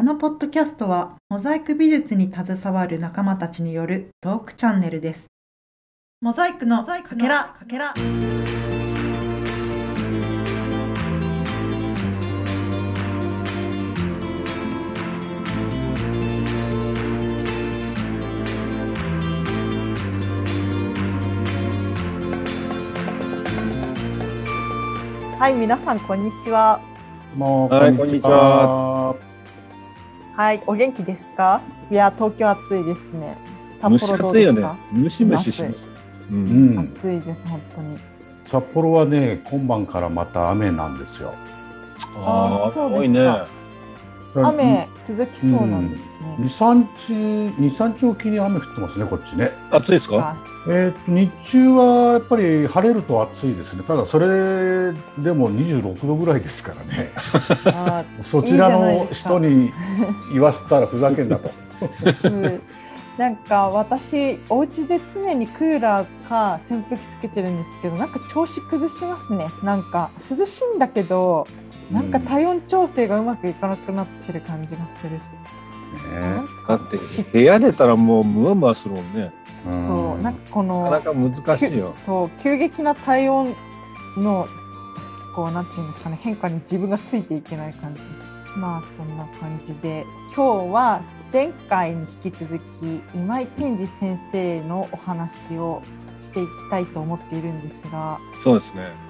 このポッドキャストはモザイク美術に携わる仲間たちによるトークチャンネルです。モザイクのかけらかけら。はい、皆さんこんにちは。もう、はいこんにちは。はい、お元気ですか？いや、東京暑いですね。蒸し暑いよねか？。ムシムシします。う。うんん、暑いです本当に。札幌はね、今晩からまた雨なんですよ。ああ、すか多いね。雨続きそうなんです二ね。三日、二三日おきに雨降ってますね、こっちね。暑いですか？はえーと日中はやっぱり晴れると暑いですね。ただそれでも二十六度ぐらいですからね。そちらの人に言わせたらふざけんなと。ーなんか私お家で常にクーラーか扇風機つけてるんですけど、なんか調子崩しますね。なんか涼しいんだけど、なんか体温調整がうまくいかなくなってる感じがするし。ねかだってし部屋出たらもうムワムワするもんね。うんそうなんかこのなかなか難しいよ。そう急激な体温のこうなんていうんですかね変化に自分がついていけない感じまあそんな感じで今日は前回に引き続き今井健二先生のお話をしていきたいと思っているんですがそうですね。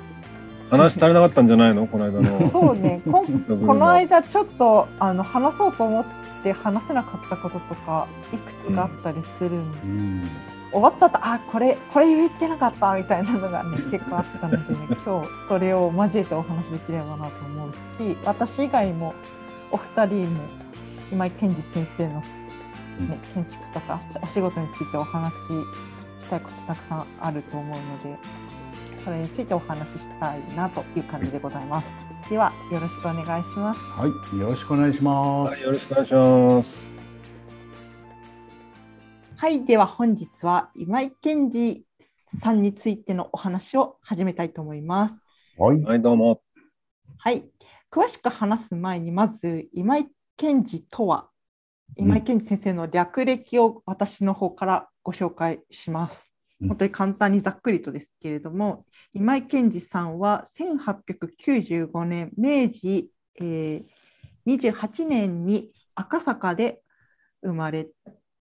話足りなかったんじゃないの？この間の。そうね。こ この間ちょっとあの話そうと思って話せなかったこととかいくつかあったりするんで。うん。終わった後あこれこれ言ってなかったみたいなのがね結構あったのでね 今日それを交えてお話しできればなと思うし私以外もお二人も今井健二先生の、ね、建築とかお仕事についてお話ししたいことたくさんあると思うのでそれについてお話ししたいなという感じでございます。ではよろしくお願いします。はい、よろしくお願いします。はい、よろしくお願いします。はい、では本日は今井健二さんについてのお話を始めたいと思います。はい、はい、どうも。はい、詳しく話す前にまず今井健二とはうん今井健二先生の略歴を私の方からご紹介します。本当に簡単にざっくりとですけれども、今井健二さんは1895年明治、えー28年に赤坂で生まれ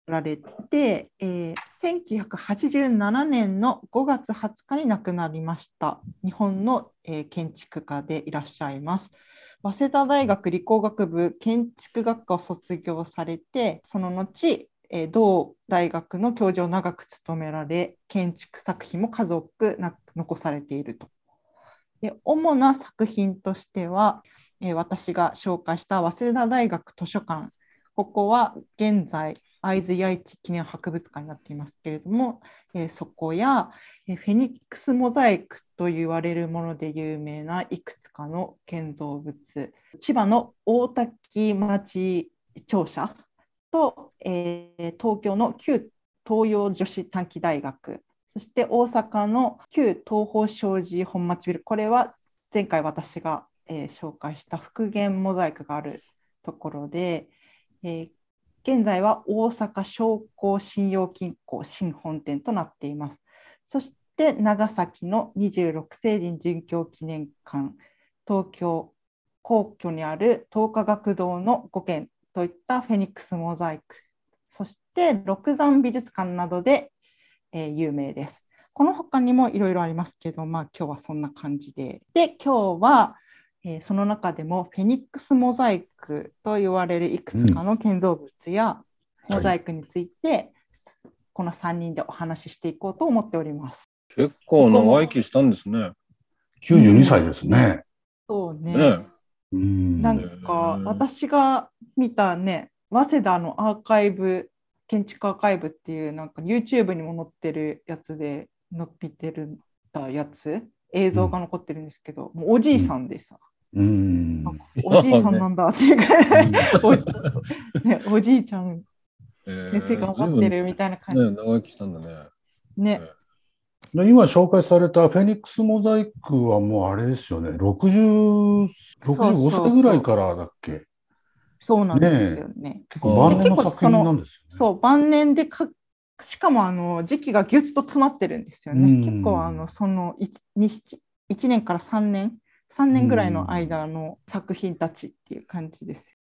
られて、えー1987年の5月20日に亡くなりました日本の、えー建築家でいらっしゃいます。早稲田大学理工学部建築学科を卒業されてその後、え同大学の教授を長く務められ建築作品も数多くな残されていると。で主な作品としては、え私が紹介した早稲田大学図書館ここは現在会津八市記念博物館になっていますけれども、えそこや、えフェニックスモザイクと言われるもので有名ないくつかの建造物千葉の大多喜町庁舎と、えー東京の旧東洋女子短期大学そして大阪の旧東宝商事本町ビルこれは前回私が、えー紹介した復元モザイクがあるところで、えー現在は大阪商工信用金庫新本店となっています。そして長崎の26世人殉教記念館、東京皇居にある東華学堂の5軒といったフェニックスモザイク、そして六山美術館などで、えー有名です。この他にもいろいろありますけど、まあ今日はそんな感じで。で、今日は、えーその中でもフェニックスモザイクと言われるいくつかの建造物やモザイクについて、この3人でお話ししていこうと思っております。結構長生きしたんですね。九十二歳ですね。そうね。ねうん、なんかうん。私が見たね、早稲田のアーカイブ、建築アーカイブっていうなんか YouTube にも載ってるやつで載ってるたやつ、映像が残ってるんですけど、もうおじいさんでさ、うん、おじいさんなんだっていうか、おね、おじいちゃん。えー。先生頑張ってるみたいな感ね、長生きしたんだね。じ。ね、で今紹介されたフェニックスモザイクはもうあれですよね。六十六十五歳ぐらいからだっけ？そうなんですよね。結構晩年の作品なんですよね。そう晩年でかしかもあの時期がぎゅっと詰まってるんですよね。うん結構あのその 1, 1年から3年？3年ぐらいの間の作品たちっていう感じです。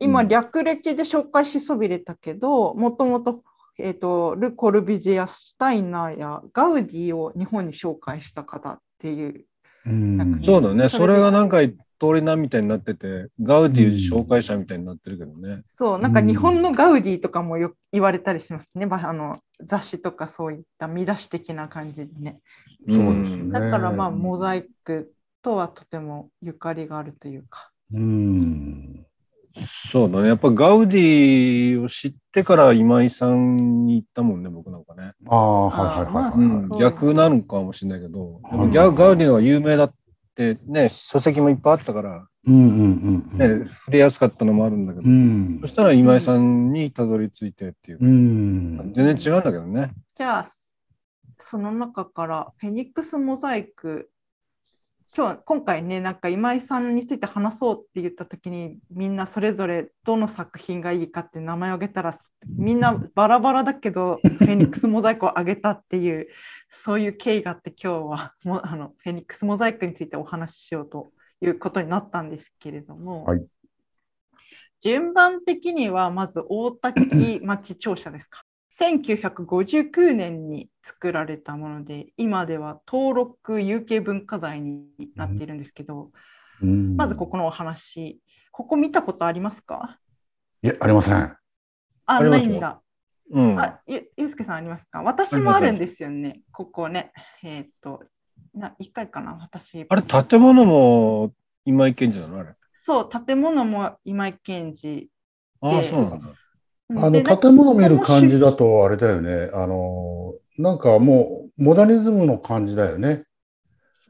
今、うん略歴で紹介しそびれたけどもともと,、えー、とル・コルビジェやシュタイナーやガウディを日本に紹介した方っていううんなんかそうだね。それがなんか通り名みたいになってて、ガウディ紹介者みたいになってるけどね。そうなんか日本のガウディとかもよ言われたりしますね、ばあの雑誌とかそういった見出し的な感じでね。そうですね。だからまあモザイクとはとてもゆかりがあるというか。うん。そうだね。やっぱガウディを知ってから今井さんに行ったもんね、僕なんかね。ああ、はいはいはい、はいうん、逆なのかもしれないけど、やっぱうんギャガウディの方が有名だってね、書籍もいっぱいあったから、うんうんうんうん。ね、触れやすかったのもあるんだけど、うんそ。したら今井さんにたどり着いてっていうか、うん。全然違うんだけどね。じゃあその中からフェニックスモザイク今日今回ねなんか今井さんについて話そうって言った時にみんなそれぞれどの作品がいいかって名前を挙げたらみんなバラバラだけど フェニックスモザイクを挙げたっていうそういう経緯があって今日はもあのフェニックスモザイクについてお話ししようということになったんですけれども、はい順番的にはまず大滝町庁舎ですか？1959年に作られたもので今では登録有形文化財になっているんですけど、うんまずここのお話ここ見たことありますか？いや、ありません。あないんだ。うん。あゆゆうすけさんありますか？私もあるんですよねここねえーっとな1回かな？私あれ、建物も今井健二なの？あれ。そう建物も今井健二ああ、でそうなんだ。あでの建物見る感じだとあれだよね。あの、なんかもうモダニズムの感じだよね。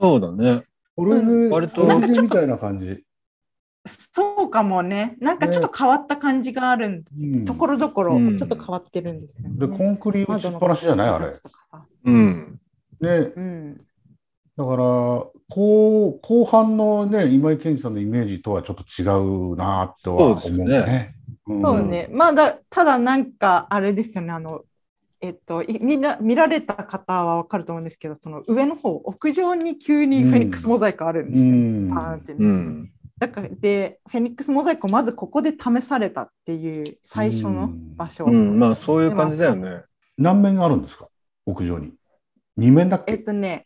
そうだね。オルうんネ、割とオルネみたいな感じ。そうかもねなんかちょっと変わった感じがあるんうんところどころうんちょっと変わってるんですよね。で、コンクリ打ちっぱなしじゃないあれ。ね。うん。うん、だから、後後半のね、今井健二さんのイメージとはちょっと違うなとは思うそうですね。そうね、まあだただなんかあれですよねあのえっとい見ら見られた方は分かると思うんですけどその上の方屋上に急にフェニックスモザイクあるんですうよ、ん。パーンってねうん。だからでフェニックスモザイクをまずここで試されたっていう最初の場所、うん。まあ、そういう感じだよね。何面があるんですか？屋上に。二面だっえっけとね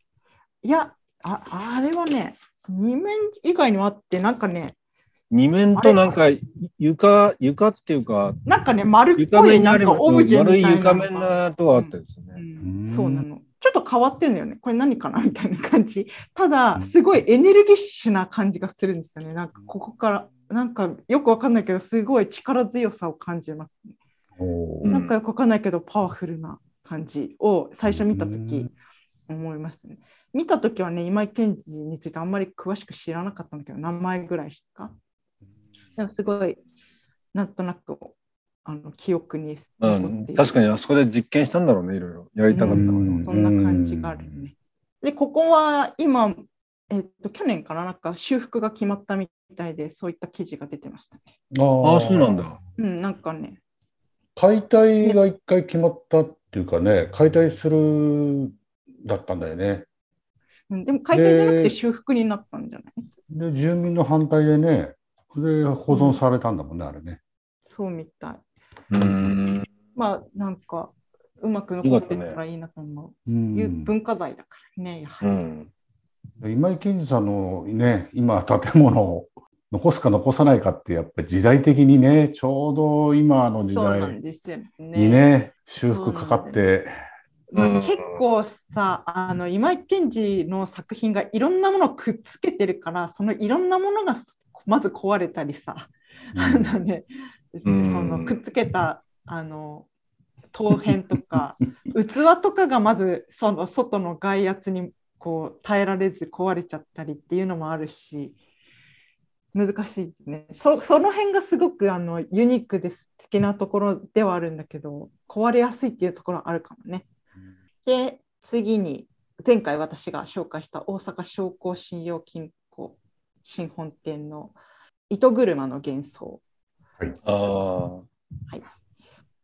いやああれはね2面以外にもあってなんかね二面となんか床、床っていうか、なんかね丸っ床ぽいなんかオブジェ丸いみたいな床面なとこあったですうね。んうんそうなの。ちょっと変わってるんだよね。これ何かなみたいな感じ。ただう、んすごいエネルギッシュな感じがするんですよね。なんかここから、なんかよくわかんないけど、すごい力強さを感じます、ねなんかよくわかんないけど、パワフルな感じを最初見たときうん思いましたね。見たときはね、今井健二についてあんまり詳しく知らなかったんだけど、名前ぐらいしか。でもすごい、なんとなくあの記憶にう残っんている。確かにあそこで実験したんだろうね、いろいろ。やりたかったから。うんそんな感じがあるね。で、ここは今、えっと、去年かな、なんか修復が決まったみたいで、そういった記事が出てましたね。あああ、そうなんだ。うん、なんかね、解体が一回決まったっていうかね、解体するだったんだよね。うん、でも解体じゃなくでて修復になったんじゃない？で、住民の反対でね、で、保存されたんだもんね、あれね。そうみたい。うん。まあ、なんか、うまく残ってたらいいなと思う。ういうん文化財だからね、やはり。うん。今井健二さんのね、今、建物を残すか残さないかって、やっぱり時代的にね、ちょうど今の時代ですよね。にね、修復かかって、まあうん結構さあの今井健二の作品がいろんなものをくっつけてるからそのいろんなものがまず壊れたりさ、あのね、うん。そのくっつけたあの陶片とか 器とかがまずその外の外圧にこう耐えられず壊れちゃったりっていうのもあるし難しいね。そその辺がすごくあのユニークです的なところではあるんだけど壊れやすいっていうところはあるかもね。で次に前回私が紹介した大阪商工信用金庫新本店の糸車の幻想ああ。はい。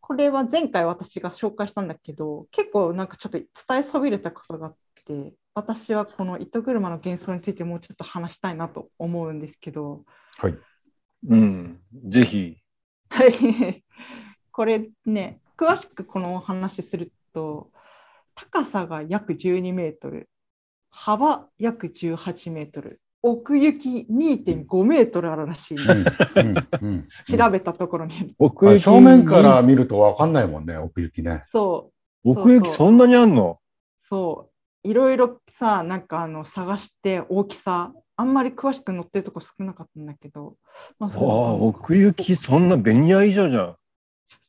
これは前回私が紹介したんだけど、結構なんかちょっと伝えそびれたことがあって、私はこの糸車の幻想についてもうちょっと話したいなと思うんですけど、はい。うん。ぜひ。はい。これね、詳しくこのお話しすると、高さが約12メートル、幅約18メートル、奥行き2.5メートルあるらしい。うんうんうん調べたところに。あ奥行き正面から見ると分かんないもんね、奥行きね。そう、奥行きそんなにあんの？そう、いろいろさ、なんかあの探して大きさ、あんまり詳しく載ってるとこ少なかったんだけど、まあ、あ奥行きそんなベニヤ以上じゃん。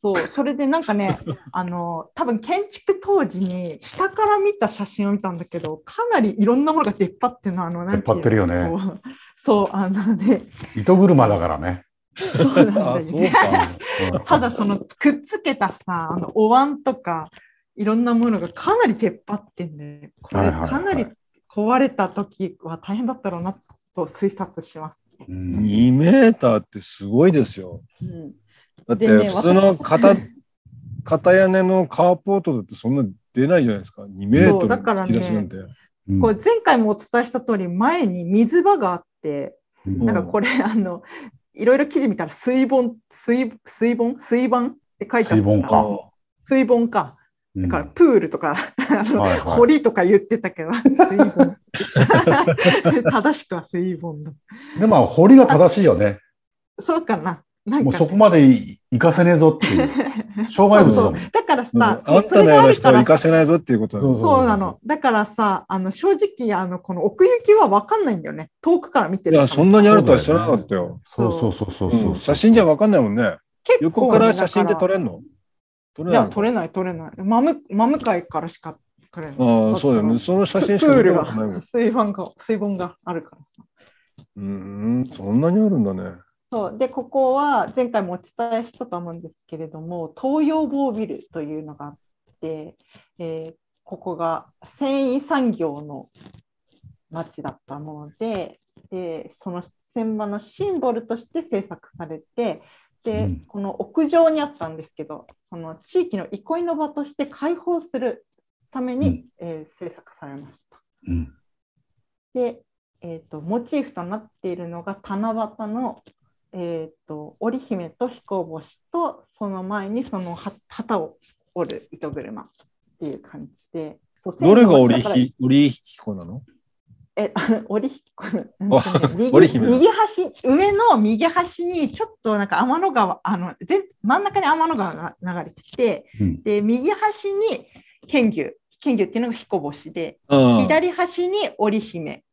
そう、それでなんかね、あの、多分建築当時に下から見た写真を見たんだけど、かなりいろんなものが出っ張ってるの、あの、なんていうの出っ張ってるよねそう、あのね、糸車だからね。そうなんだよね。ただそのくっつけたさ、あのお椀とか、いろんなものがかなり出っ張ってんで、これかなり壊れた時は大変だったろうなと推察します。うん2メーターってすごいですよ。うん、だってでね普通の片、片屋根のカーポートだってそんな出ないじゃないですか。2メートル突き出しなんて。うんこれ前回もお伝えした通り、前に水場があって、うんなんかこれ、あの、いろいろ記事見たら水盆、水、水盆？水盤って書いてあった。水盆か水盆か。うんだからプールとか、あのはいはい堀とか言ってたけど、水盆。正しくは水盆だ。でも、堀が正しいよね。そうかな。もうそこまでい行かせねえぞっていう。障害物だもん。だからうんさ、あそそれんたのような人を生があるからかせないぞっていうことだそうそうなの。だからさ、あの正直あのこの奥行きは分かんないんだよね。遠くから見てる。いや、そんなにあるとは知らなかったよ。そうそうそうそうそううん写真じゃわかんないもんね。結構横から写真で撮れれんの？撮れいや、ないの撮れない、撮れない。真向真向かいからしか撮れない。ああ、そうだよね。その写真しかプール見たことない。水盆が、水盆があるからさ。うーん、そんなにあるんだね。そう。で、ここは前回もお伝えしたと思うんですけれども、東洋坊ビルというのがあって、えーここが繊維産業の町だったもので、でその船場のシンボルとして制作されて、で、うん。この屋上にあったんですけど、その地域の憩いの場として開放するために、うん。えー制作されました。うん。で、えー、とモチーフとなっているのが七夕の、えー、と織姫と彦星とその前にそのは旗を折る糸車っていう感じで。どれが織だからりひ織り彦なの？え、織彦、織姫だ右端、上の右端にちょっとなんか天の川、あの全真ん中に天の川が流れてて、うん。で右端に剣牛、剣牛っていうのが彦星で、うん左端に織姫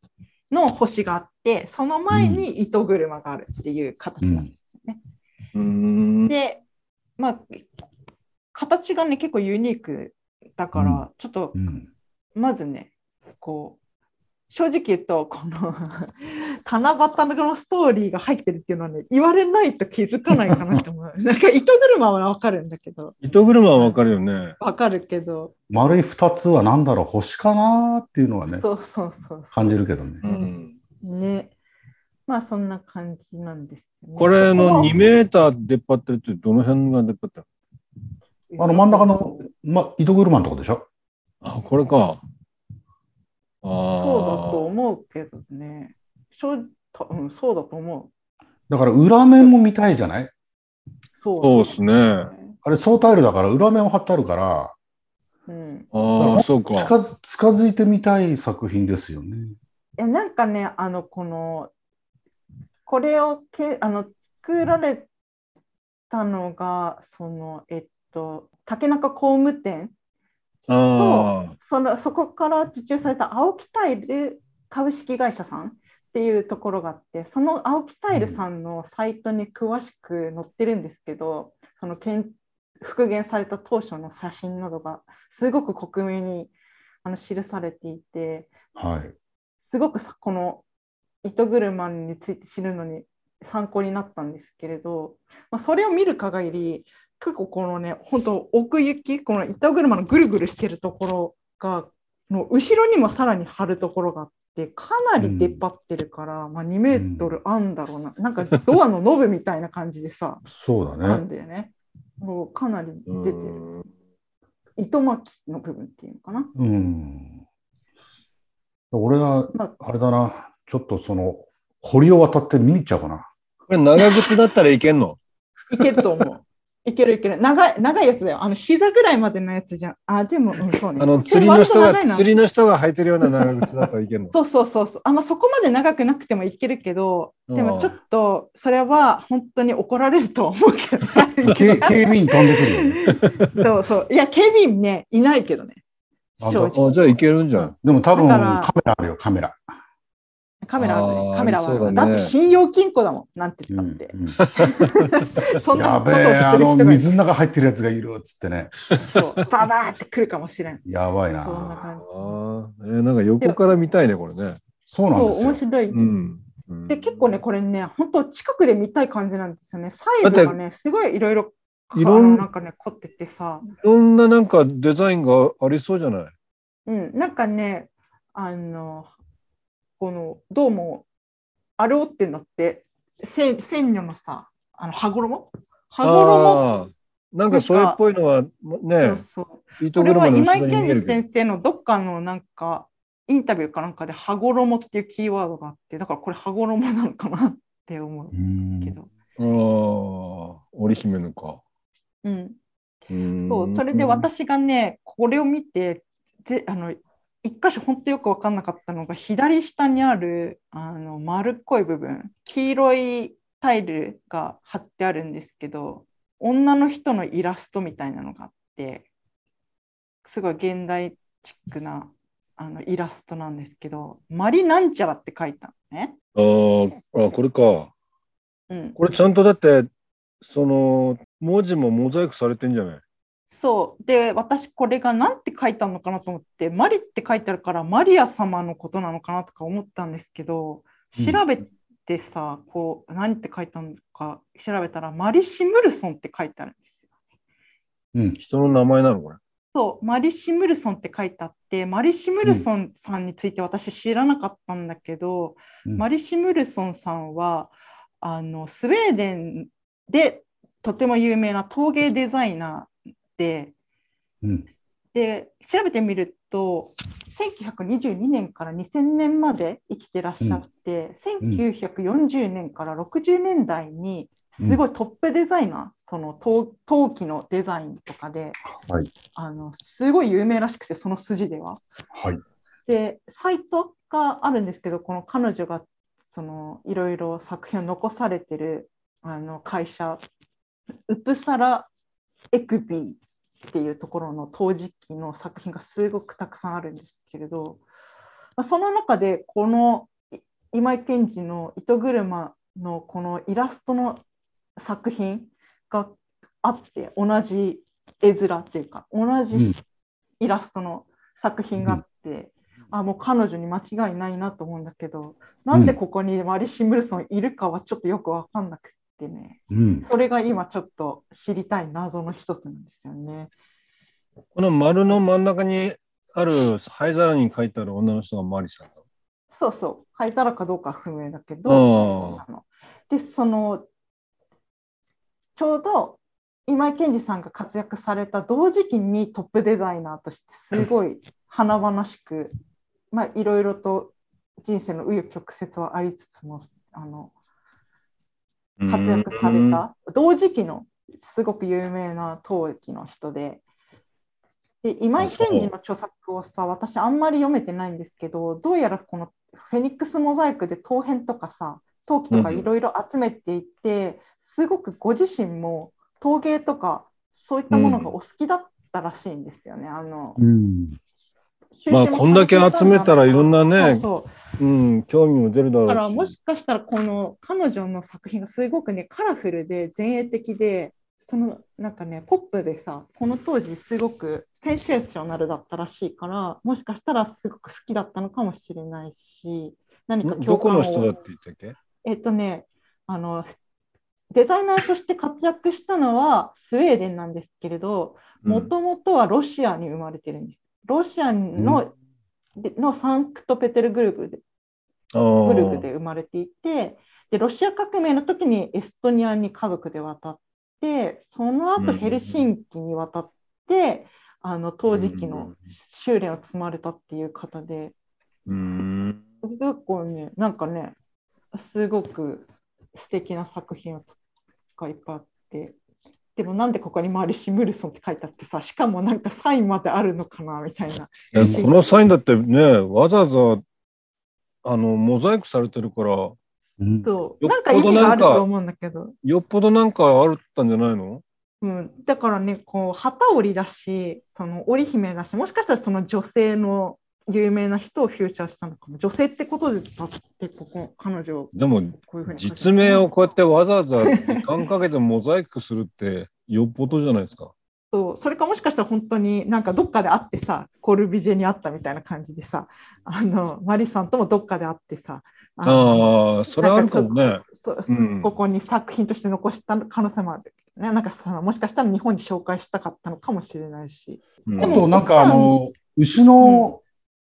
の星があって、その前に糸車があるっていう形なんですよね。うーん。で、まあ、形がね、結構ユニークだから、うんちょっとうんまずね、こう、正直言うと、この 七夕のストーリーが入ってるっていうのはね、言われないと気づかないかなと思う。なんか糸車はわかるんだけど、糸車はわかるよね。わかるけど、丸い二つは何だろう、星かなっていうのはね、そうそうそう感じるけどねう。ん。ね。まあそんな感じなんですよね。これのこ2メーター出っ張ってるってどの辺が出っ張ってる？こあの真ん中の、ま、糸車のとこでしょ？あ、これか。ああ。そうだと思うけどね。うん、そうだと思う。だから裏面も見たいじゃない？そうそうですね。ああれ、総タイルだから裏面を貼ってあるから、うん。あ、そうか。近づ近づいてみたい作品ですよね。いやなんかね、あの、この、これをけあの作られたのが、その、えっと、竹中工務店ああ。そのそこから受注された青木タイル株式会社さんっていうところがあってその青木タイルさんのサイトに詳しく載ってるんですけど、その建復元された当初の写真などがすごく克明にあの記されていてはい。すごくさこの糸車について知るのに参考になったんですけれど、まあ、それを見る限り結構このね本当奥行きこの糸車のぐるぐるしてるところがの後ろにもさらに貼るところがあっってかなり出っ張ってるから、まあ、2メートルあんだろうな、なんかドアのノブみたいな感じでさ、そうだあんね。だよね。もうかなりう出てる。ん糸巻きの部分っていうのかな。うん。俺は、まあ、あれだな、ちょっとその、堀を渡って見に行っちゃおうかな。これ長靴だったらいけんの？いけると思う。いけるいける。長い、長いやつだよ。あの、膝ぐらいまでのやつじゃん。あ、でも、うん、そうね。あの、で釣りの人が、釣りの人が履いてるような長靴だったらいけんの？そうそうそうそう。あ、まあ、そこまで長くなくてもいけるけど、でもちょっと、それは本当に怒られるとは思うけど。警警備員飛んでくるよね。そうそう。いや、警備員ね、いないけどね。あじゃあいけるんじゃん。でも多分カメラあるよ、カメラ。カメラあるね。カメラはあるねだって信用金庫だもん。なんて言ったって。うん そんなやべえ、ことをしてあのる人が水の中入ってるやつがいるっつってね。そうババーって来るかもしれん。やばいな。そんな感じ。えーなんか横から見たいね、これね。そう、そうなんですよ。面白い。うん。うんで、結構ね、これね、本当近くで見たい感じなんですよね。細部がね、すごいいろいろ、いろんなんかね、凝っててさ、いろんななんかデザインがありそうじゃない？うん、なんかね、あの、この、どうも、あれをってなって、せ鮮魚のさ、あの、羽衣？羽衣？なんかそれっぽいのはねそう、これは今井。健二先生のどっかのなんかインタビューかなんかで羽衣っていうキーワードがあってだからこれ羽衣なのかなって思ううん。けど、ああ、織姫のか。うん、うんそうそれで私がねこれを見てぜあの一箇所本当よく分かんなかったのが左下にあるあの丸っこい部分黄色いタイルが貼ってあるんですけど女の人のイラストみたいなのがあってすごい現代チックなあのイラストなんですけど「マリなんちゃら」って書いたのね。あーあ、これか。うん、これちゃんとだって、その、文字もモザイクされてんじゃない？そうで私これが何て書いたのかなと思ってマリって書いてあるからマリア様のことなのかなとか思ったんですけどうん調べてさ、こう何て書いたのか調べたらマリシムルソンって書いてあるんですよ。うん。人の名前なのこれ。そうマリシムルソンって書いてあってマリシムルソンさんについて私知らなかったんだけど、うんマリシムルソンさんはあのスウェーデンでとても有名な陶芸デザイナーでうん。で調べてみると1922年から2000年まで生きてらっしゃって、うん1940年から60年代にすごいトップデザイナー、その陶陶器のデザインとかではい。あのすごい有名らしくてその筋では。はい。でサイトがあるんですけどこの彼女がそのいろいろ作品を残されてるあの会社ウプサラエクビーっていうところの陶磁器の作品がすごくたくさんあるんですけれど、まあ、その中でこのい今井健二の糸車のこのイラストの作品があって同じ絵面っていうか同じうん。イラストの作品があって、あもう彼女に間違いないなと思うんだけどなんでここにマリシ・ムルソンいるかはちょっとよく分かんなくってねうん。それが今ちょっと知りたい謎の一つなんですよね。この丸の真ん中にある灰皿に書いてある女の人がマリさんだ。そうそう灰皿かどうかは不明だけあどでそのちょうど今井健二さんが活躍された同時期にトップデザイナーとしてすごい華々しく、まあ、いろいろと人生の紆余曲折はありつつもあの活躍された同時期のすごく有名な陶器の人でで今井健二の著作をさ私あんまり読めてないんですけどどうやらこのフェニックスモザイクで陶片とかさ陶器とかいろいろ集めていて、すごくご自身も陶芸とかそういったものがお好きだったらしいんですよね。あのうん。まあこんだけ集めたらいろんなねそうそううん、興味も出るだろうし。だからもしかしたらこの彼女の作品がすごくねカラフルで前衛的でそのなんかねポップでさこの当時すごくセンセーショナルだったらしいからもしかしたらすごく好きだったのかもしれないし何かどこの人だって言ったっけ？えっとねあのデザイナーとして活躍したのはスウェーデンなんですけれどもともとはロシアに生まれてるんです。ロシアのでのサンクトペテルブルクであブルクーで生まれていてでロシア革命の時にエストニアに家族で渡ってその後ヘルシンキに渡って、あの陶磁器の修練を積まれたっていう方で。うん。結構ねなんかねすごく素敵な作品がいっぱいあってでもなんでここにマリシ・ムルソンって書いてあってさしかもなんかサインまであるのかなみたいな。このサインだってね、わざわざ、あの、モザイクされてるから、うん。そう。よっぽどなんか意味があると思うんだけど。よっぽどなんかあったんじゃないの？うん、だからねこう旗織りだしその織姫だしもしかしたらその女性の有名な人をフューチャーしたのかも。女性ってことでだってここ彼女でも、こういうふうに実名をこうやってわざわざ時間かけてモザイクするって、よっぽどじゃないですか。そうそれかもしかしたら本当になんかどっかで会ってさコルビジェに会ったみたいな感じでさあのマリさんともどっかで会ってさあのああ、それあるかもね。そううん。ここに作品として残した可能性も。ある、ね、なんかさもしかしたら日本に紹介したかったのかもしれないし、うん。あとなんかあの牛の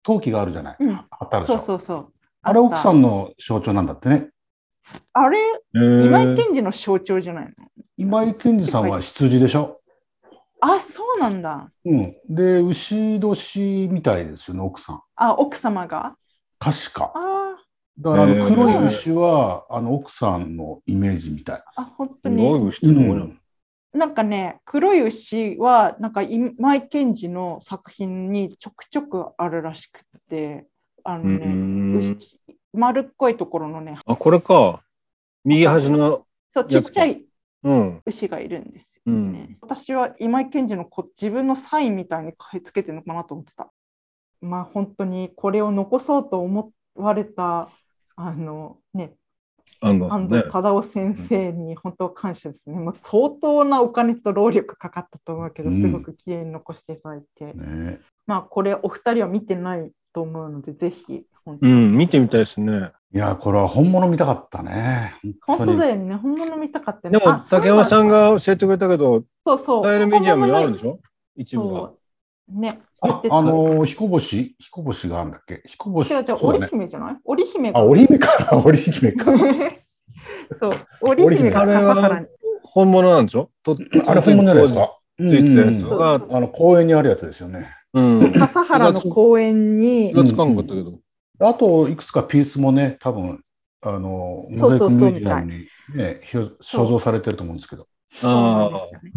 陶器があるじゃない、うん、あったでしょ。そうそうそう。あれ奥さんんの象徴なんだってね。あれえー。今井健二の象徴じゃないの？今井健二さんは羊でしょ、あそうなんだ。うん、で牛年みたいですよね奥さん。あ奥様が？確か。あだからあの黒い牛はあの奥さんのイメージみたい、ーあ本当すごいにう牛ってどうなの？ん、なんかね黒い牛はなんか今井健二の作品にちょくちょくあるらしくてあのうね、丸っこいところのねあ、これか。右端の、そうちっちゃいうん。牛がいるんですようんね。私は今井健二のこ自分のサインみたいに買い付けてるのかなと思ってた。まあ本当にこれを残そうと思われたあのね安藤。忠雄先生に本当感謝ですね。もう相当なお金と労力かかったと思うけど、うんすごく綺麗に残していただいて、ね、まあこれお二人は見てないと思うので、ぜひ。うん、見てみたいですね。いやこれは本物見たかったね本当にだよね、本物見たかったね。でも、あ竹山さんがが教えてくれたけど、そうそう。タイルミュージアムにあるんでしょ？ょ一部が。ね。あ あの彦星？彦星があるんだっけ？彦星？違う違う、織姫じゃない？織姫が。あ織姫か。織姫か。そう、織姫が笠原に。本物なんでしょ？とあれ本物じゃないですかうんついてたやつ。うんそう。が、あの公園にあるやつですよね。うん。笠原の公園に。気、がつかんかったけど。あといくつかピースもね多分あのモザイクミュージアムにねひょ所蔵されてると思うんですけど。あ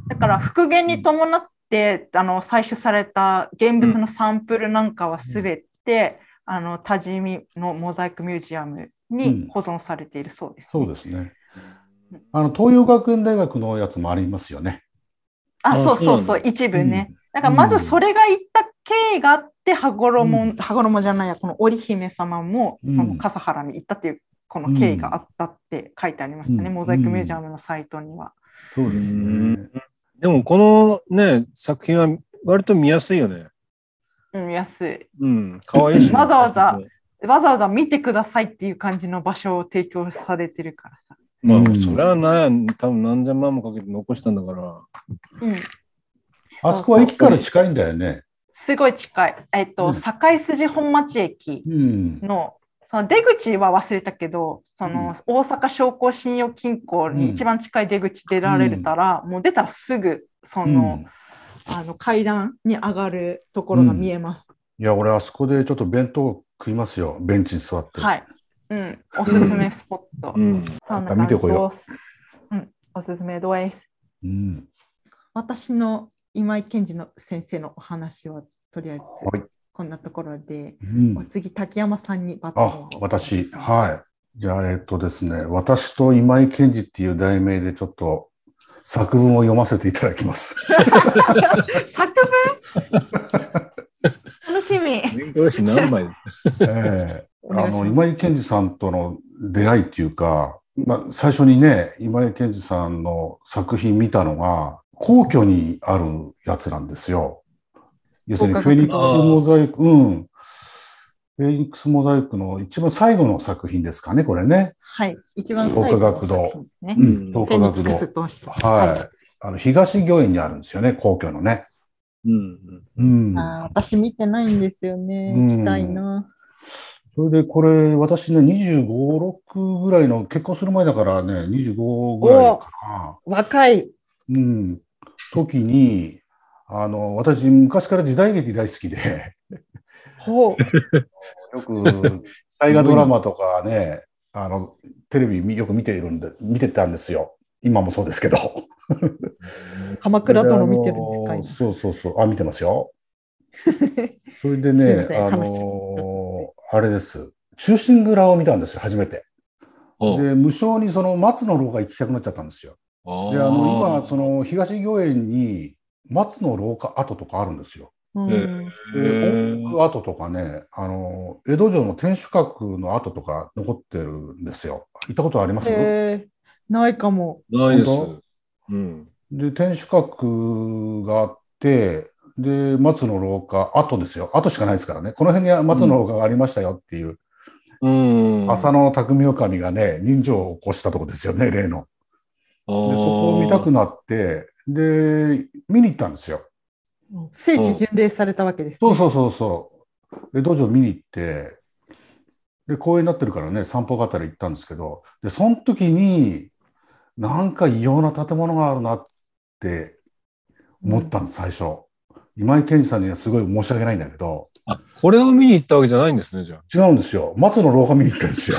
だから復元に伴ってあの採取された現物のサンプルなんかはすべて、あの多治見のモザイクミュージアムに保存されているそうです、そうですね。あの東洋学園大学のやつもありますよね。あ、あそうそうそう一部ね。だからまずそれがいった経緯があって羽衣、うん羽衣じゃないやこの織姫様もうん。その笠原に行ったっていうこの経緯があったって書いてありましたね、うん。モザイクミュージアムのサイトには。そうですうねんでも、このね、作品は割と見やすいよね。うん、安い。うん。かわいいしね。わざわざわざわざ見てくださいっていう感じの場所を提供されてるからさ。まあ、うんそれはな多分何千万もかけて残したんだから。うん、あそこは駅からい。近いんだよねすごい近い。えっと、うん堺筋本町駅うんのその出口は忘れたけど、その大阪商工信用金庫に一番近い出口出られたら、もう出たらすぐその,、あの階段に上がるところが見えます。いや俺あそこでちょっと弁当食いますよ。ベンチに座って。はい。うん、おすすめスポット。うん。そんな見てこよう。うん、おすすめです。うん。私の今井健二の先生のお話はとりあえず。はいこんなところで、うんお次竹山さんにバトンあを、私、はい。じゃあ、えっとですね、私と今井健二っていう題名でちょっと作文を読ませていただきます。作文？楽しみ。原稿用紙何枚ですええお願いしますあの、今井健二さんとの出会いっていうか、まあ、最初にね、今井健二さんの作品見たのが、皇居にあるやつなんですよ。要するに、フェニックスモザイク、うん。フェニックスモザイクの一番最後の作品ですかね、これね。はい。一番最後の作品ですね。うん、ん東フェニック華学堂。スとして。はい。あの、東御苑にあるんですよね、皇居のね。うんうん。あー私見てないんですよね。うん行きたいな。それでこれ、私ね、25、6ぐらいの、結婚する前だからね、25ぐらいかな。若い。うん。時に、あの、私、昔から時代劇大好きで、ほう。よく大河ドラマとかね、あの、テレビみよく見ているんで、見てたんですよ。今もそうですけど。鎌倉殿見てるんですかそうそうそう。あ、見てますよ。それでねあのあれです。忠臣蔵を見たんですよ、初めて。おで、無償にその松の廊下行きたくなっちゃったんですよ。あで、あの、今、その、の東御苑に松の廊下跡とかあるんですよ。うんえで、跡とかね、あの、江戸城の天守閣の跡とか残ってるんですよ。行ったことあります？ないかも。ないです本。うん。で、天守閣があって、で、松の廊下、跡ですよ。跡しかないですからね。この辺には松の廊下がありましたよっていう、うん。浅野匠女将がね、人情を起こしたとこですよね、例の。で、そこを見たくなって、で、見に行ったんですよ。聖地巡礼されたわけです、ね。そうそうそうそう。で、道場見に行って、で、公園になってるからね、散歩がてら行ったんですけど、で、その時に、なんか異様な建物があるなって思ったんです、最初。今井健二さんにはすごい申し訳ないんだけど、あ、これを見に行ったわけじゃないんですね、じゃ違うんですよ。松の廊下見に行ったんですよ。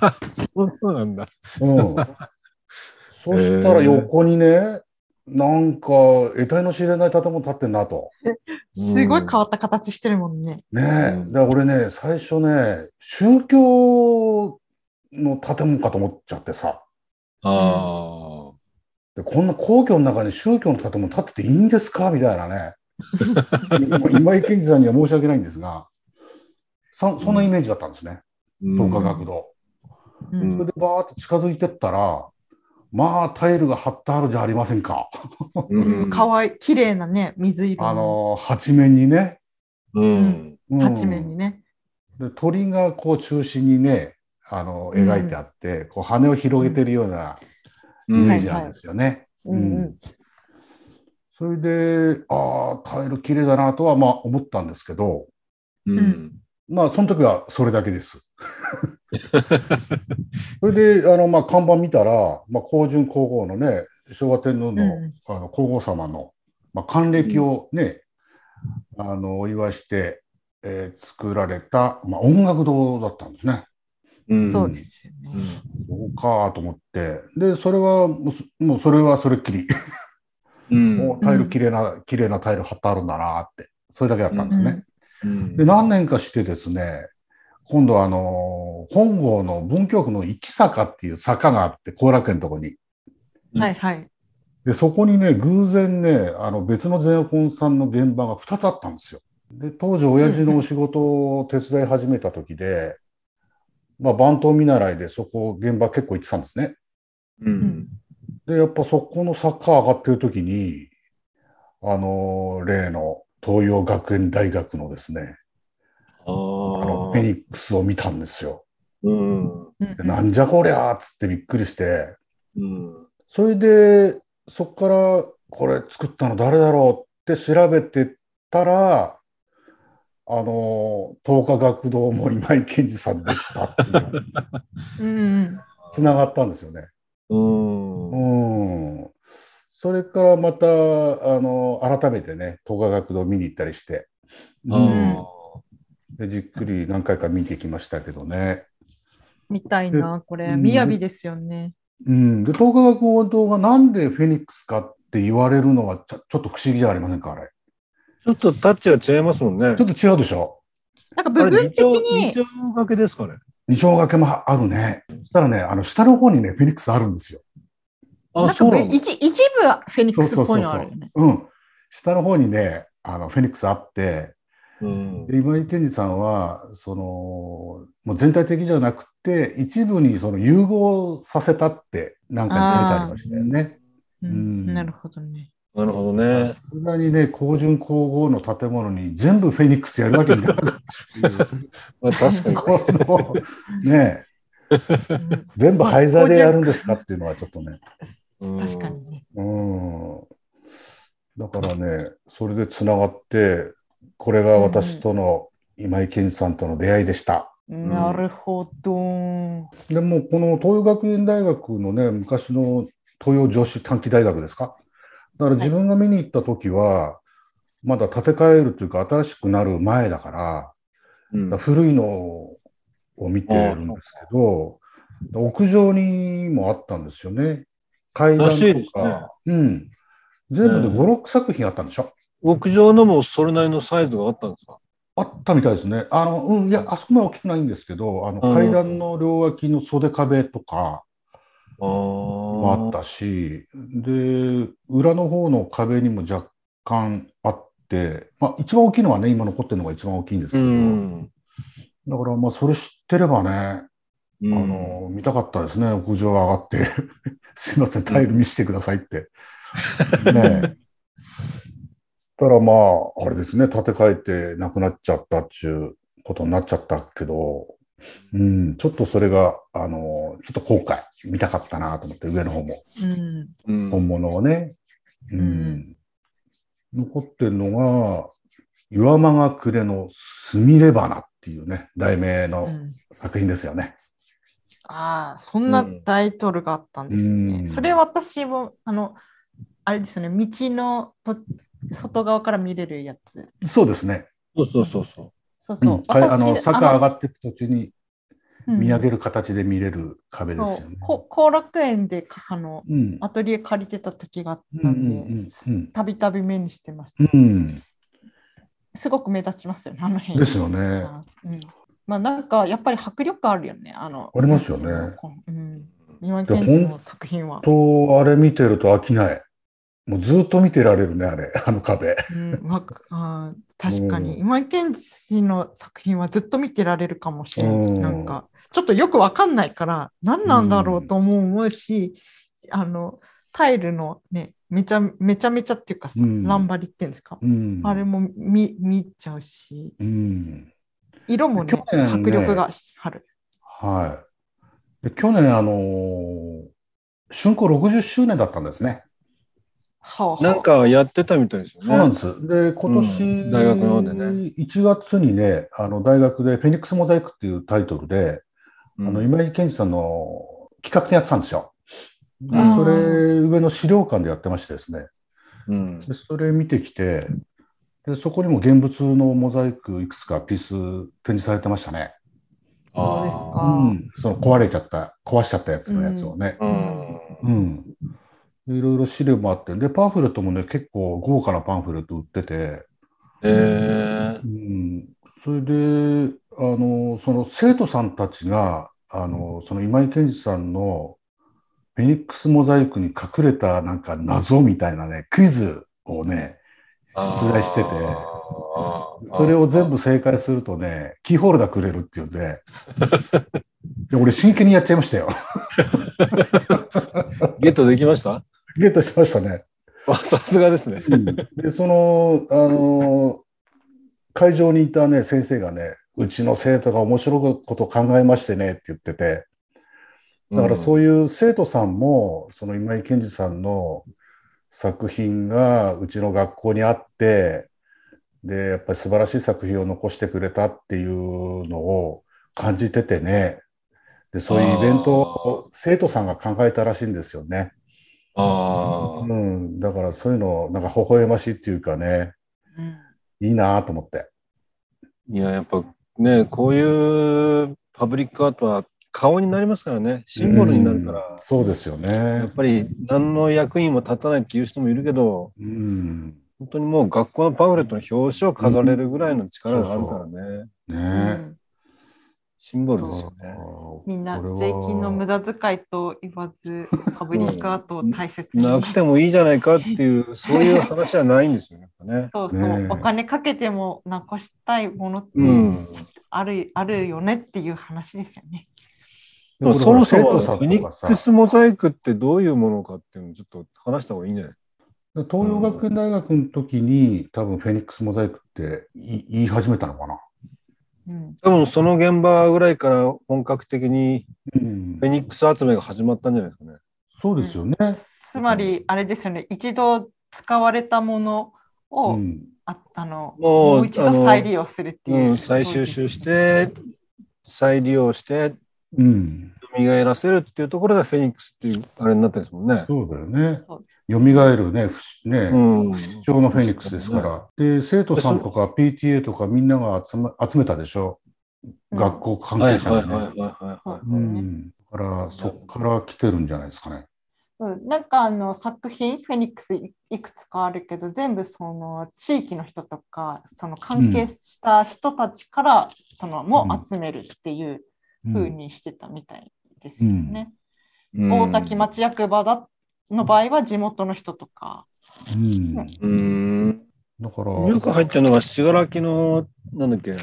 あ。そうなんだ。うん。そしたら横にね、なんか、得体の知れない建物建ってんなと。すごい変わった形してるもんね。ねえ。うんだから俺ね、最初ね、宗教の建物かと思っちゃってさ。あでこんな皇居の中に宗教の建物建ってていいんですか？みたいなね。今井健二さんには申し訳ないんですが、そそんなイメージだったんですね。あ。東華学堂。ううんそれでバーって近づいてったら、まあタイルが張ってあるじゃありませんか。うん。かわいい、綺麗なね、水色の。あの、八面にね。うん。うん八面にね。で鳥がこう中心にね、あの、描いてあって、こう羽を広げてるようなイうんメージなんですよね。うんうんそれで、ああ、タイル綺麗だなとはまあ思ったんですけど、うん。まあその時はそれだけです。それで、あの、まあ看板見たら、まあ皇順皇后のね、昭和天皇の,、うんあの皇后様の、まあ、還暦をね、あの、お祝いして、えー作られた、まあ、音楽堂だったんですね。うんそうですよね。そうかと思って。で、それは、もうそ、もうそれはそれっきり。うん。もうタイル綺麗な、綺麗なタイル貼ってあるんだなって。それだけだったんですね。うんで、何年かしてですね、今度あの、本郷の文京区の行坂っていう坂があって、後楽園のとこに。うんはいはい。で、そこにね、偶然ね、あの別のゼネコンさんの現場が2つあったんですよ。で、当時親父のお仕事を手伝い始めた時で、まあ、番頭見習いでそこ現場結構行ってたんですね。うん。で、やっぱそこのサッカー上がってる時に、あの、例の東洋学園大学のですね、フェ。ニックスを見たんですよ。うん。でなんじゃこりゃーっつってびっくりして、うん。それで、そこから、これ作ったの誰だろうって調べてったら、あの、東華学堂も今井健二さんでしたっていう、うんうん。つながったんですよね。うん。うん。それからまた、あの、改めてね、東華学堂見に行ったりして、あでじっくり何回か見てきましたけどね。みたいな、これ、うん雅ですよね。うん。で、東華学堂がなんでフェニックスかって言われるのはちょちょっと不思議じゃありませんか、あれ。ちょっとタッチが違いますもんねちょ。っと違うでしょなんか部分的二丁に二、丁掛けですかね。二丁掛けもあるね。そしたらね、あの、下の方にね、フェニックスあるんですよ。あ、そうなの？か部一一部はフェニックスっぽいのあるよね。うん。下の方にね、あの、フェニックスあって、うん。で今井健二さんは、その、もう全体的じゃなくて、一部にその融合させたって、なんかに書いてありましたよね。ううんんなるほどね。なるほどねさ。すがにね、皇順皇后の建物に全部フェニックスやるわけにいかなかったっていう。まあ、確かに。この、ね、う ん 全部廃座でやるんですかっていうのはちょっとね。うん確かにね。うん。だからね、それでつながって、これが私との今井健二さんとの出会いでした。なるほど。でも、この東洋学園大学のね、昔の東洋女子短期大学ですか？だから自分が見に行った時は、まだ建て替えるというか、新しくなる前だから、うんだから古いのを見てるんですけど、屋上にもあったんですよね。階段とねか、うん。全部で5、6作品あったんでしょ？屋上のもそれなりのサイズがあったんですか？あったみたいですね。あの、うん、いや、あそこまで大きくないんですけど、あのうん。階段の両脇の袖壁とかもあったし、で、裏の方の壁にも若干あって、まあ、一番大きいのはね、今残ってるのが一番大きいんですけうど、ん。だから、まあ、それ知ってればね、うん。あの、見たかったですね、屋上上がって、すいません、タイル見せてくださいって。ねえ。そしたらまあ、あれですね、建て替えてなくなっちゃったっちゅうことになっちゃったけど、うん、ちょっとそれが、あの、ちょっと後悔、見たかったなと思って、上の方も、うん。うん本物をね。うん。うん残ってるのが、岩間が暮れのすみれ花っていうね、題名のうん作品ですよね。ああ、そんなタイトルがあったんですね。うんそれ私も、あの、あれですよね、道のと外側から見れるやつ。そうですね。そうそうそうそそうそう。うん、かあの私坂上がっていく途中にうん見上げる形で見れる壁ですよね。そうこ後楽園でかあのうんアトリエ借りてた時があっうんたんんうんうんたびたび目にしてました。うんすごく目立ちますよね、あの辺。ですよね。うんまあなんかやっぱり迫力あるよね、あの。ありますよねうん。今で健二の作品は。と、あれ見てると飽きない。もうずっと見てられるね、あれ、あの壁。うん、わ確かに、うん今井健二の作品はずっと見てられるかもしれない。うんなんか、ちょっとよくわかんないから、何なんだろうと思うし、あの、タイルのね、めちゃめちゃめちゃっていうかさ、うんランバリっていうんですか？うん。あれも見見ちゃうし、うん。色もね、ね迫力がある。はい。で去年、あのー竣工60周年だったんですね。なんかやってたみたいですよね。そうなんです。で、今年、うん大学の方でね1月にね、あの大学でフェニックスモザイクっていうタイトルで、うんあの今井健二さんの企画展やってたんですよ。でうんそれ、上の資料館でやってましてですね。うんでそれ見てきてで、そこにも現物のモザイクいくつかピース展示されてましたね。そうですかうあん、その壊れちゃった、壊しちゃったやつのやつをね。うんうん。でいろいろ資料もあって、で、パンフレットもね、結構豪華なパンフレット売ってて、えうん、それで、あの、その生徒さんたちが、あの、その今井健二さんのフェニックスモザイクに隠れたなんか謎みたいなね、クイズをね、出題してて。それを全部正解するとね、キーホルダーくれるっていうんで、で俺真剣にやっちゃいましたよ。ゲットできました？ゲットしましたね。あさすがですね。で、その、あの、会場にいたね、先生がね、うちの生徒が面白いこと考えましてねって言ってて、だからそういいう生徒さんも、その今井健二さんの作品がうちの学校にあって、で、やっぱり素晴らしい作品を残してくれたっていうのを感じててね、で、そういうイベントを生徒さんが考えたらしいんですよね。ああ。うん、だからそういうの、なんか微笑ましいっていうかね、うん。いいなと思って。いや、やっぱね、こういうパブリックアートは顔になりますからね、シンボルになるから、うん。そうですよね。やっ。ぱり何の役にも立たないっていう人もいるけど、うん。本当にもう学校のパンフレットの表紙を飾れるぐらいの力があるからね、うね。んシンボルですよね。みんな税金の無駄遣いと言わず、パブリックアートを大切に。なくてもいいじゃないかっていう、そういう話はないんですよね。そうそう、お金かけても残したいものってうん。ある,、あるよねっていう話ですよね。でもそもそもフェニックスモザイクってどういうものかっていうのをちょっと話した方がいいんじゃない？東洋学園大学の時に、多分フェニックスモザイクって言い始めたのかな。うん、多分その現場ぐらいから本格的にうんフェニックス集めが始まったんじゃないですかね。そうですよね。つまり、あれですよね、一度使われたものを、うんああのもう一度再利用するっていう。うん、再収集して、再利用して、うん。蘇らせるっていうところでフェニックスっていうあれになってるんですもんね。そうだよねそう。蘇るね、不死ね、うん。不死鳥のフェニックスですから。で、生徒さんとか PTA とかみんなが集め集めたでしょ？うん学校関はい係者がね。はいはいはいはい。うん。だから、そっから来てるんじゃないですかね。うん、なんかあの作品フェニックスいいくつかあるけど全部その地域の人とかその関係した人たちからそのも集めるっていう風にしてたみたいですよね。うん大滝町役場だの場合は地元の人とか。うん。うん。だから、よく入ってるのが、信楽の、なんだっけ、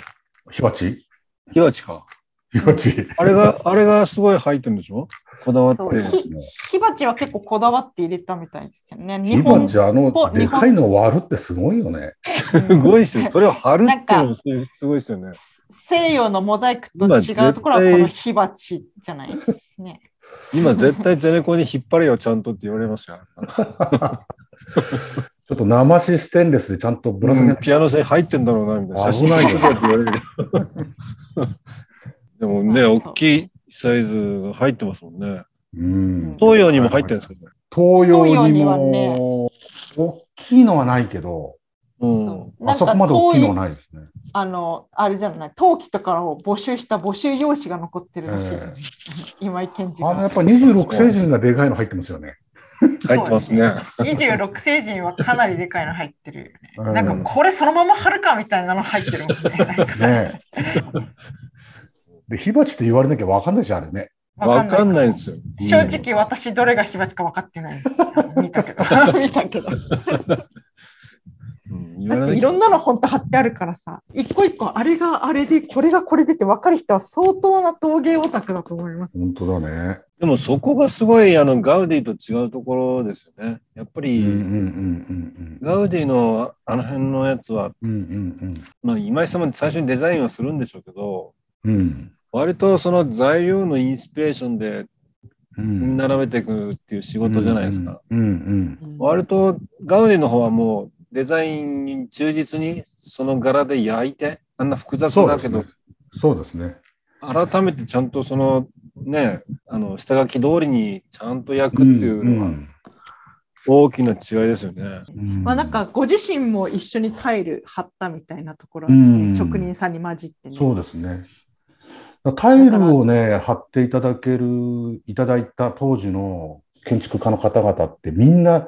火鉢火鉢か。火鉢。あれが、あれがすごい入ってるんでしょ？こだわって。です火鉢は結構こだわって入れたみたいですよね。日火本鉢、あのぽ、でかいの割るってすごいよね。すごいですよ。それを貼るっていうのもすごいですよね。西洋のモザイクと違うところはこの火鉢じゃない？ね、今絶対ゼネコンに引っ張れよ、ちゃんとって言われますよ。ちょっと生しステンレスでちゃんとぶら下げて、ピアノ線入ってんだろうな、みたいな。写真危ないよ撮ってって言われるでもね、大きいサイズが入ってますもんね。うん。東洋にも入ってるんですかね。東洋にも、大きいのはないけど、うん。あそこまで大きいのはないですね。あの、あれじゃない、陶器とかを募集した募集用紙が残ってるらしいじゃない、今井健二が。あのやっぱ26星人がでかいの入ってますよね。入ってますね。26星人はかなりでかいの入ってるよね。うんなんかこれそのまま貼るかみたいなの入ってるもんね。ねえ。で、火鉢って言われなきゃ分かんないし、あれね。わかんないんですよ。正直私どれが火鉢か分かってないです。見たけど。見たけど。だってれいろんなの本当貼ってあるからさ、一個一個あれがあれで、これがこれでって分かる人は相当な陶芸オタクだと思います。本当だね。でもそこがすごいあのガウディと違うところですよね。やっぱり、ガウディのあの辺のやつは、うん。うんうんまあ、今井さんも最初にデザインはするんでしょうけど、うん。うん。割とその材料のインスピレーションでうん積み並べていくっていう仕事じゃないですか。。割とガウディの方はもうデザインに忠実にその柄で焼いて、あんな複雑だけど、そうですね。改めてちゃんとそのね、あの下書き通りにちゃんと焼くっていうのが大きな違いですよね。うんまあなんかご自身も一緒にタイル貼ったみたいなところはですね、うん職人さんに混じってね。そうですね。タイルをね、貼っていただける、いただいた当時の建築家の方々ってみんな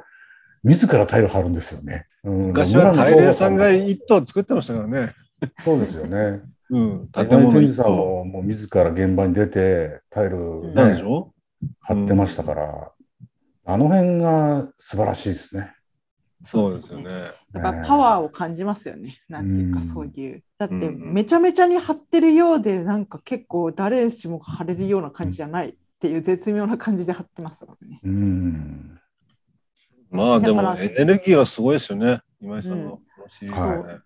自らタイル貼るんですよね。うん昔はタイル屋さんが一棟作ってましたからね。そうですよね。うん、建建物物さん。ももう自ら現場に出てタイル、ねなんでし、ょ？貼ってましたから、あの辺が素晴らしいですね。そうですよね。やっぱパワーを感じますよね。なんていうかうんそういう。だってうんめちゃめちゃに貼ってるようで、なんか結構誰しも貼れるような感じじゃないっていう絶妙な感じで貼ってますもんね。うん。まあでもエネルギーはすごいですよね。今井さんのシリーズはね。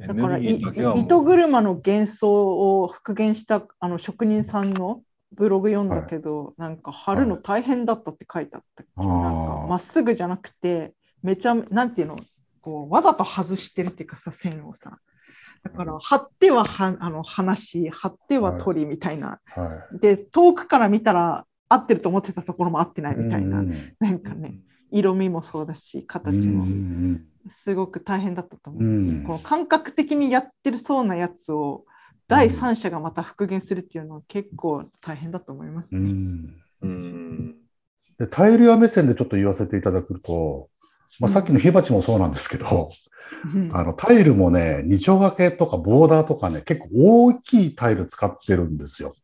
エだからいネルギーだけはもう。糸車の幻想を復元したあの職人さんのブログ読んだけど、なんか貼るの大変だったって書いてあったはい。なんかまっすぐじゃなくてめちゃなんていうの？こうわざと外してるっていうかさ線をさ。だから貼ってははあの話貼っては取りみたいな、はで遠くから見たら合ってると思ってたところも合ってないい。みたいな、うん。なんかね色味もそうだし形うんもうんすごく大変だったと思う。うんこの感覚的にやってるそうなやつを第三者がまた復元するっていうのは結構大変だと思いますうね。んうん。でタイル屋目線でちょっと言わせていただくと、まあ、さっきの火鉢もそうなんですけど、うんあのタイルもね、二丁掛けとかボーダーとかね、結構大きいタイル使ってるんですよ。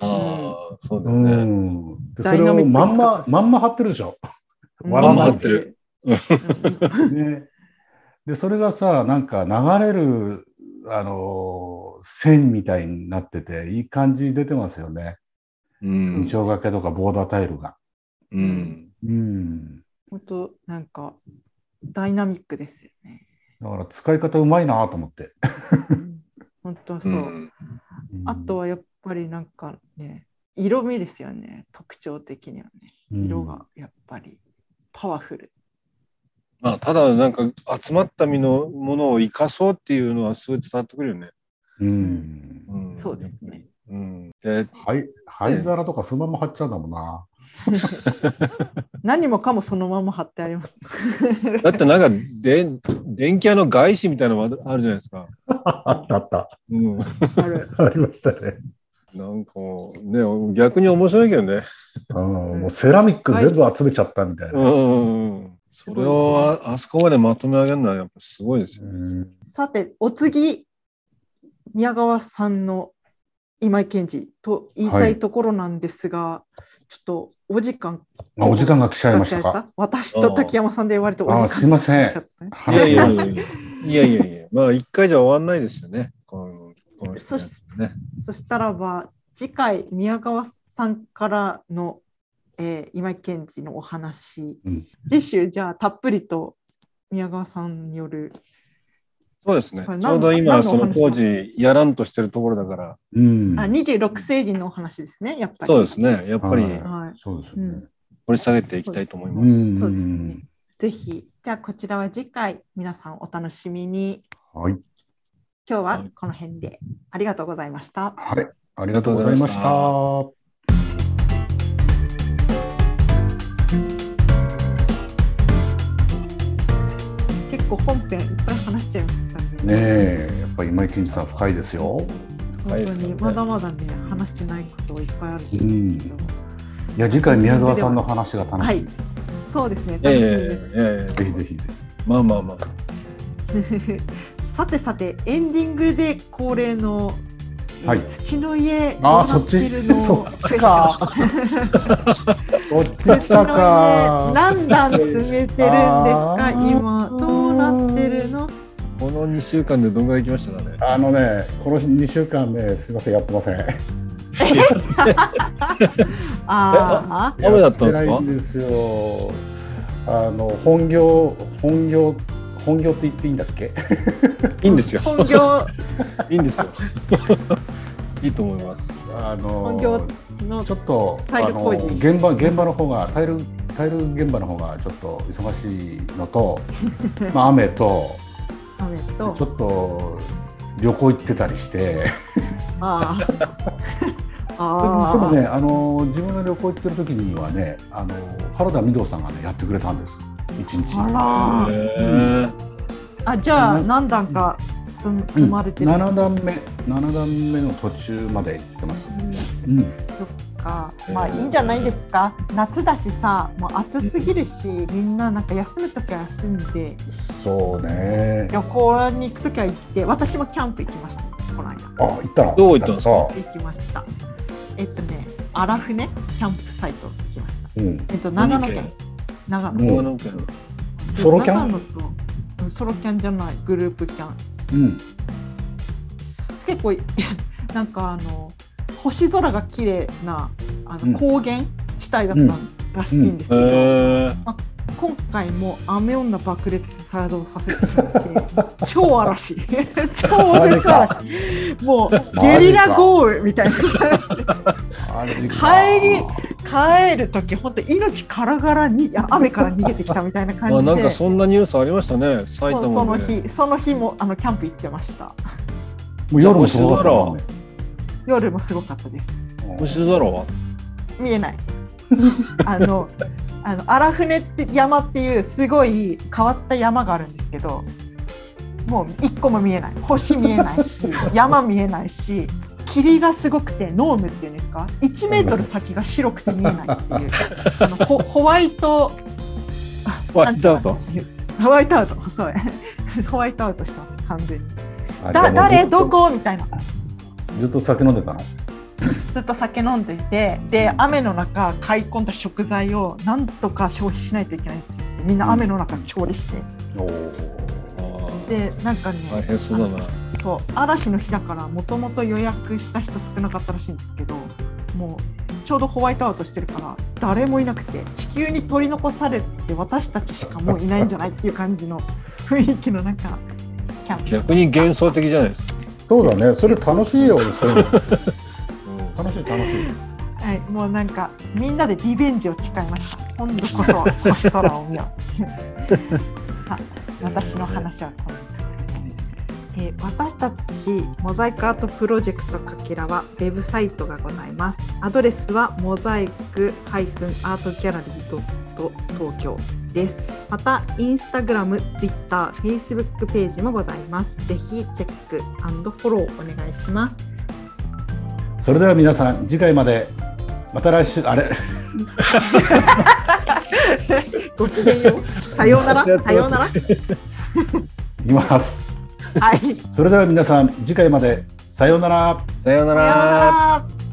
ああ、そうだね。ん。でそれをまんままんま貼ってるでしょ。うんわらまんま貼ってる。ね。で、それがさ、なんか流れる、あのー線みたいになってて、いい感じに出てますよね。うん二。丁掛けとかボーダータイルが。うん。うん。本当なんかダイナミックですよね。だから使い方うまいなと思って。うん本当そう。うんあとはやっぱりなんかね色味ですよね特徴的にはねうん色がやっぱりパワフル。まあ、ただなんか集まった身のものを生かそうっていうのはすごい伝わってくるよね。うん。うん、そうですね。うん、で、はい、灰皿とかそのまま貼っちゃうんだもんな。何もかもそのまま貼ってあります。だってなんかで電気屋の外資みたいなのがあるじゃないですか。あったあった。うん、ある。ありましたね。なんかね、逆に面白いけどね。うん、もうセラミック全部集めちゃったみたいな。うんうんうん。それをああそこまでまとめ上げるのはやっぱすごいですよ。うんさて、お次、宮川さんの今井健二と言いたいところなんですが、ちょっとお時間あお時間が来ちゃいましたか？私と滝山さんで割とお時間あすいません来ちゃったねいやいや話いやいやいやいやいや、まあ一回じゃ終わんないですよね。このこの人のやつね。そしたらば、次回、宮川さんからの、えー今井健二のお話、うん次週、じゃあ、たっぷりと宮川さんによる、そうですね。ちょうど今、その当時、やらんとしてるところだから、うん。あ26世紀のお話ですね、やっぱり。そうですね。やっぱりはいはいそうですよね。掘り下げていきたいと思いうまんす。そうですね。ぜひ、じゃあ、こちらは次回、皆さんお楽しみに。はい。今日はこの辺でありがとうございました。はい。ありがとうございました。結構本編いっぱい話しちゃいましたね。ねえ、やっぱり今井健二さん深いですよ。本当にまだまだね、話してないこといっぱいあるんですけど。うんいや、次回宮川さんの話が楽しみ。はい、そうですね、楽しみです。ぜひぜひ。まあまあまあ。さてさて、エンディングで恒例の、えーはい土の家どうあーなってるのそっち？そっちか そっち土来たの家か。何段詰めてるんですか？今どうなってるの？この2週間でどんぐらい行きましたかね？あのね、この2週間ね、すみません、やってません。あダメ だったんですか？やってないんですよ。あの本業本業本業って言っていいんだっけ？いいんですよあ、。本業？いいんですよ。いいと思います。あの本業のちょっとあの現場現場の方がタイルタイル現場の方がちょっと忙しいのと、まあ雨と雨ちとょっと旅行行ってたりして。ああーもね、あの自分が旅行行ってる時にはね、あの原田美堂さんがねやってくれたんです。一日。あらへあじゃあうん。何段か積まれてる、7段目7段目の途中まで行ってます。うん。うん。そっか。まあいいんじゃないですか。夏だしさもう暑すぎるしみんななんか休む時は休んで。そうね。旅行に行く時は行って。私もキャンプ行きました。この間。あ、行ったの？どこ行ったんですか行きました。えっとね荒船キャンプサイト行きました。うん。えっと長野県長野。うん長野県。ソロキャン？長野とうんソロキャンじゃないグループキャン。うん。結構 なんかあの星空が綺麗なあうん。の高原地帯だったらしいんですけへど、ー今回も雨女爆裂作動させてしまって超嵐。超絶嵐。もうゲリラ豪雨みたいな感じであれ帰り帰る時本当命からがらにあ雨から逃げてきたみたいな感あじで。なんかそんなニュースありましたね。埼そうその。日その日もあのキャンプ行ってました。もう夜もすごかったね。夜もすごかったです。星空は？見えない。あのあの荒船って山っていうすごい変わった山があるんですけどもう一個も見えない。星見えないし 山見えないし霧がすごくてノームっていうんですか？1メートル先が白くて見えないっていう。あのホホワイトホワイトアウト？ホワイトアウト。そう。ホワイトアウトしてます完全に。だ誰？どこ？みたいな。ずっと酒飲んでたの？ずっと酒飲んでいてで雨の中買い込んだ食材をなんとか消費しないといけないって言ってみんな雨の中調理して、でなんかね大変そうだな。そう嵐の日だからもともと予約した人少なかったらしいんですけどもうちょうどホワイトアウトしてるから誰もいなくて地球に取り残されて私たちしかもういないんじゃないっていう感じの 雰囲気の中キャンプ逆に幻想的じゃないですか。そうだね。それ楽しいよ。そういうの。う ん楽しい楽しい。はい、もうなんかみんなでリベンジを誓いました今度こそ 星空を見ようあ私の話はこんなところで、えー私たちモザイクアートプロジェクトかけらはウェブサイトがございます。アドレスはモザイクアートギャラリー東京です。また、インスタグラム、ツイッター、フェイスブックページもございます。ぜひチェックフォローお願いします。それでは皆さん次回までまた来週あれ？ごきげんよう。さようなら。さようなら。いきますはい。それでは皆さん次回までさようならさようなさようなら。ら。